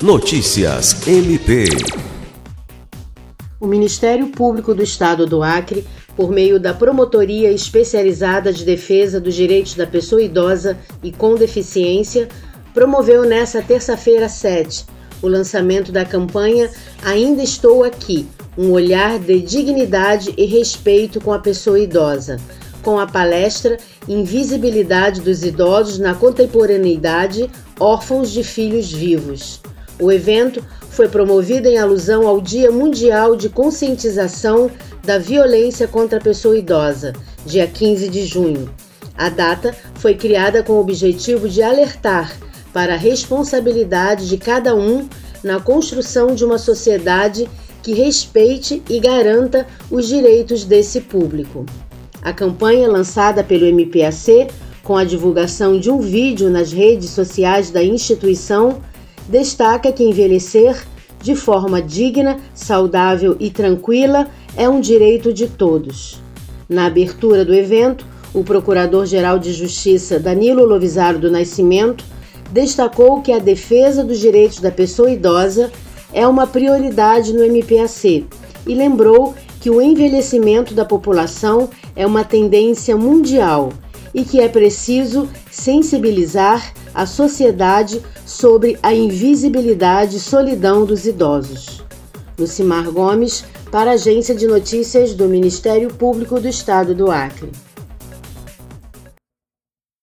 Notícias MP. O Ministério Público do Estado do Acre, por meio da Promotoria Especializada de Defesa dos Direitos da Pessoa Idosa e com Deficiência, promoveu nesta terça-feira 7 o lançamento da campanha Ainda Estou Aqui um olhar de dignidade e respeito com a pessoa idosa, com a palestra Invisibilidade dos Idosos na Contemporaneidade Órfãos de Filhos Vivos. O evento foi promovido em alusão ao Dia Mundial de Conscientização da Violência contra a Pessoa Idosa, dia 15 de junho. A data foi criada com o objetivo de alertar para a responsabilidade de cada um na construção de uma sociedade que respeite e garanta os direitos desse público. A campanha lançada pelo MPAC, com a divulgação de um vídeo nas redes sociais da instituição, destaca que envelhecer de forma digna, saudável e tranquila é um direito de todos. Na abertura do evento, o Procurador-Geral de Justiça Danilo Lovisaro do Nascimento destacou que a defesa dos direitos da pessoa idosa é uma prioridade no MPAC e lembrou que o envelhecimento da população é uma tendência mundial e que é preciso sensibilizar a sociedade sobre a invisibilidade e solidão dos idosos. Lucimar Gomes, para a Agência de Notícias do Ministério Público do Estado do Acre.